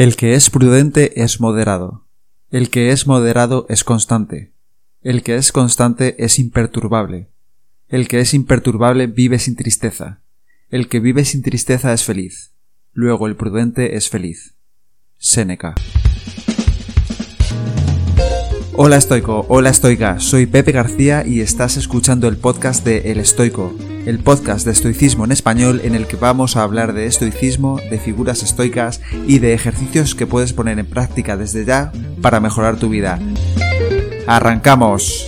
El que es prudente es moderado. El que es moderado es constante. El que es constante es imperturbable. El que es imperturbable vive sin tristeza. El que vive sin tristeza es feliz. Luego el prudente es feliz. Séneca. Hola estoico, hola estoica, soy Pepe García y estás escuchando el podcast de El Estoico, el podcast de estoicismo en español en el que vamos a hablar de estoicismo, de figuras estoicas y de ejercicios que puedes poner en práctica desde ya para mejorar tu vida. ¡Arrancamos!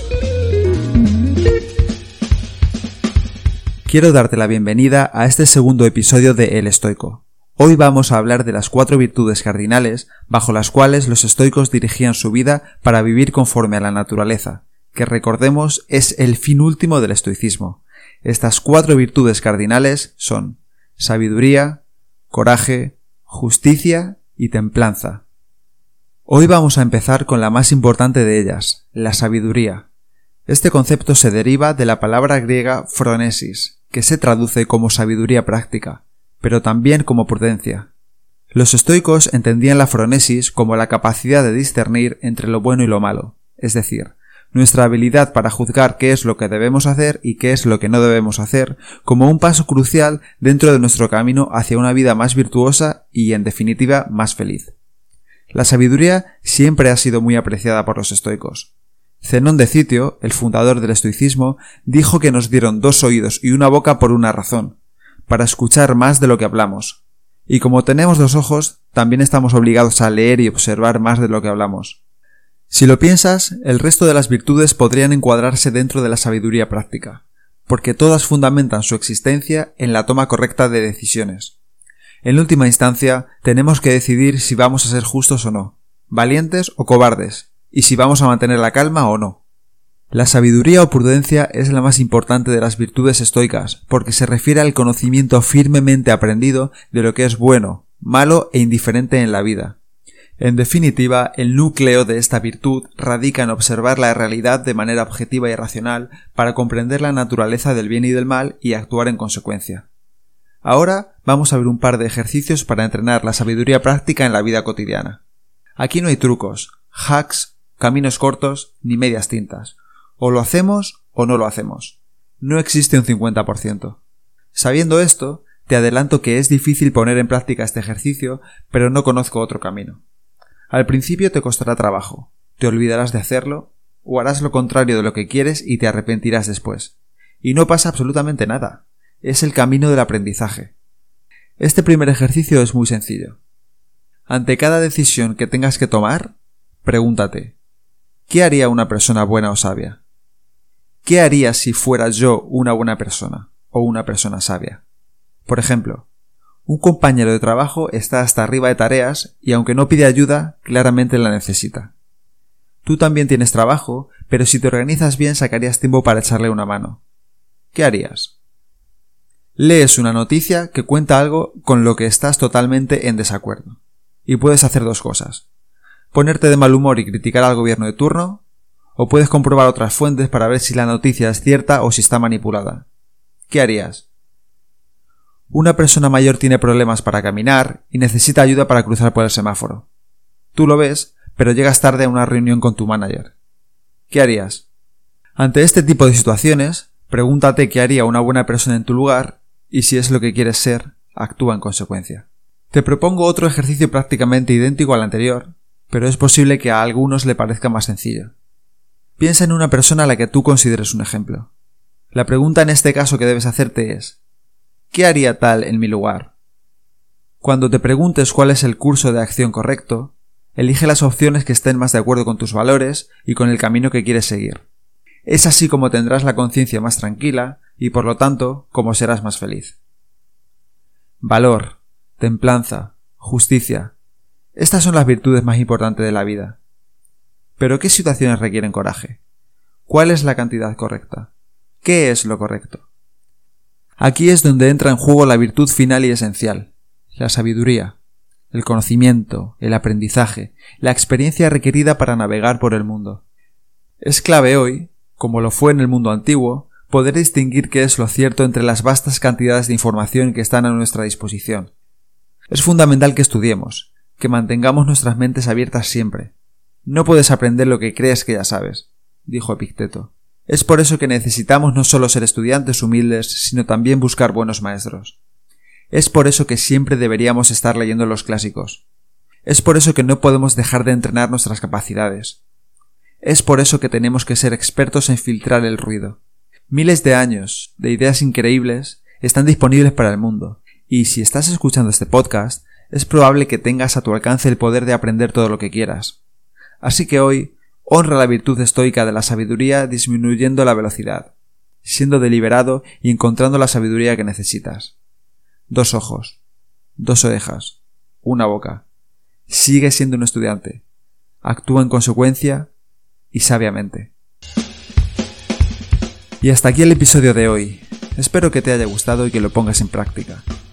Quiero darte la bienvenida a este segundo episodio de El Estoico. Hoy vamos a hablar de las cuatro virtudes cardinales bajo las cuales los estoicos dirigían su vida para vivir conforme a la naturaleza, que recordemos es el fin último del estoicismo. Estas cuatro virtudes cardinales son sabiduría, coraje, justicia y templanza. Hoy vamos a empezar con la más importante de ellas, la sabiduría. Este concepto se deriva de la palabra griega phronesis, que se traduce como sabiduría práctica, pero también como prudencia. Los estoicos entendían la fronesis como la capacidad de discernir entre lo bueno y lo malo, es decir, nuestra habilidad para juzgar qué es lo que debemos hacer y qué es lo que no debemos hacer, como un paso crucial dentro de nuestro camino hacia una vida más virtuosa y, en definitiva, más feliz. La sabiduría siempre ha sido muy apreciada por los estoicos. Zenón de Citio, el fundador del estoicismo, dijo que nos dieron dos oídos y una boca por una razón, para escuchar más de lo que hablamos. Y como tenemos dos ojos, también estamos obligados a leer y observar más de lo que hablamos. Si lo piensas, el resto de las virtudes podrían encuadrarse dentro de la sabiduría práctica, porque todas fundamentan su existencia en la toma correcta de decisiones. En última instancia, tenemos que decidir si vamos a ser justos o no, valientes o cobardes, y si vamos a mantener la calma o no. La sabiduría o prudencia es la más importante de las virtudes estoicas, porque se refiere al conocimiento firmemente aprendido de lo que es bueno, malo e indiferente en la vida. En definitiva, el núcleo de esta virtud radica en observar la realidad de manera objetiva y racional para comprender la naturaleza del bien y del mal y actuar en consecuencia. Ahora vamos a ver un par de ejercicios para entrenar la sabiduría práctica en la vida cotidiana. Aquí no hay trucos, hacks, caminos cortos ni medias tintas. O lo hacemos o no lo hacemos. No existe un 50%. Sabiendo esto, te adelanto que es difícil poner en práctica este ejercicio, pero no conozco otro camino. Al principio te costará trabajo, te olvidarás de hacerlo, o harás lo contrario de lo que quieres y te arrepentirás después. Y no pasa absolutamente nada. Es el camino del aprendizaje. Este primer ejercicio es muy sencillo. Ante cada decisión que tengas que tomar, pregúntate, ¿qué haría una persona buena o sabia? ¿Qué haría si fuera yo una buena persona o una persona sabia? Por ejemplo, un compañero de trabajo está hasta arriba de tareas y aunque no pide ayuda, claramente la necesita. Tú también tienes trabajo, pero si te organizas bien sacarías tiempo para echarle una mano. ¿Qué harías? Lees una noticia que cuenta algo con lo que estás totalmente en desacuerdo. Y puedes hacer dos cosas. Ponerte de mal humor y criticar al gobierno de turno, o puedes comprobar otras fuentes para ver si la noticia es cierta o si está manipulada. ¿Qué harías? Una persona mayor tiene problemas para caminar y necesita ayuda para cruzar por el semáforo. Tú lo ves, pero llegas tarde a una reunión con tu manager. ¿Qué harías? Ante este tipo de situaciones, pregúntate qué haría una buena persona en tu lugar y si es lo que quieres ser, actúa en consecuencia. Te propongo otro ejercicio prácticamente idéntico al anterior, pero es posible que a algunos le parezca más sencillo. Piensa en una persona a la que tú consideres un ejemplo. La pregunta en este caso que debes hacerte es ¿qué haría tal en mi lugar? Cuando te preguntes cuál es el curso de acción correcto, elige las opciones que estén más de acuerdo con tus valores y con el camino que quieres seguir. Es así como tendrás la conciencia más tranquila y por lo tanto como serás más feliz. Valor, templanza, justicia. Estas son las virtudes más importantes de la vida. Pero ¿qué situaciones requieren coraje? ¿Cuál es la cantidad correcta? ¿Qué es lo correcto? Aquí es donde entra en juego la virtud final y esencial, la sabiduría, el conocimiento, el aprendizaje, la experiencia requerida para navegar por el mundo. Es clave hoy, como lo fue en el mundo antiguo, poder distinguir qué es lo cierto entre las vastas cantidades de información que están a nuestra disposición. Es fundamental que estudiemos, que mantengamos nuestras mentes abiertas siempre. No puedes aprender lo que crees que ya sabes, dijo Epicteto. Es por eso que necesitamos no solo ser estudiantes humildes, sino también buscar buenos maestros. Es por eso que siempre deberíamos estar leyendo los clásicos. Es por eso que no podemos dejar de entrenar nuestras capacidades. Es por eso que tenemos que ser expertos en filtrar el ruido. Miles de años de ideas increíbles están disponibles para el mundo, y si estás escuchando este podcast, es probable que tengas a tu alcance el poder de aprender todo lo que quieras. Así que hoy Honra la virtud estoica de la sabiduría disminuyendo la velocidad, siendo deliberado y encontrando la sabiduría que necesitas. Dos ojos, dos orejas, una boca. Sigue siendo un estudiante. Actúa en consecuencia y sabiamente. Y hasta aquí el episodio de hoy. Espero que te haya gustado y que lo pongas en práctica.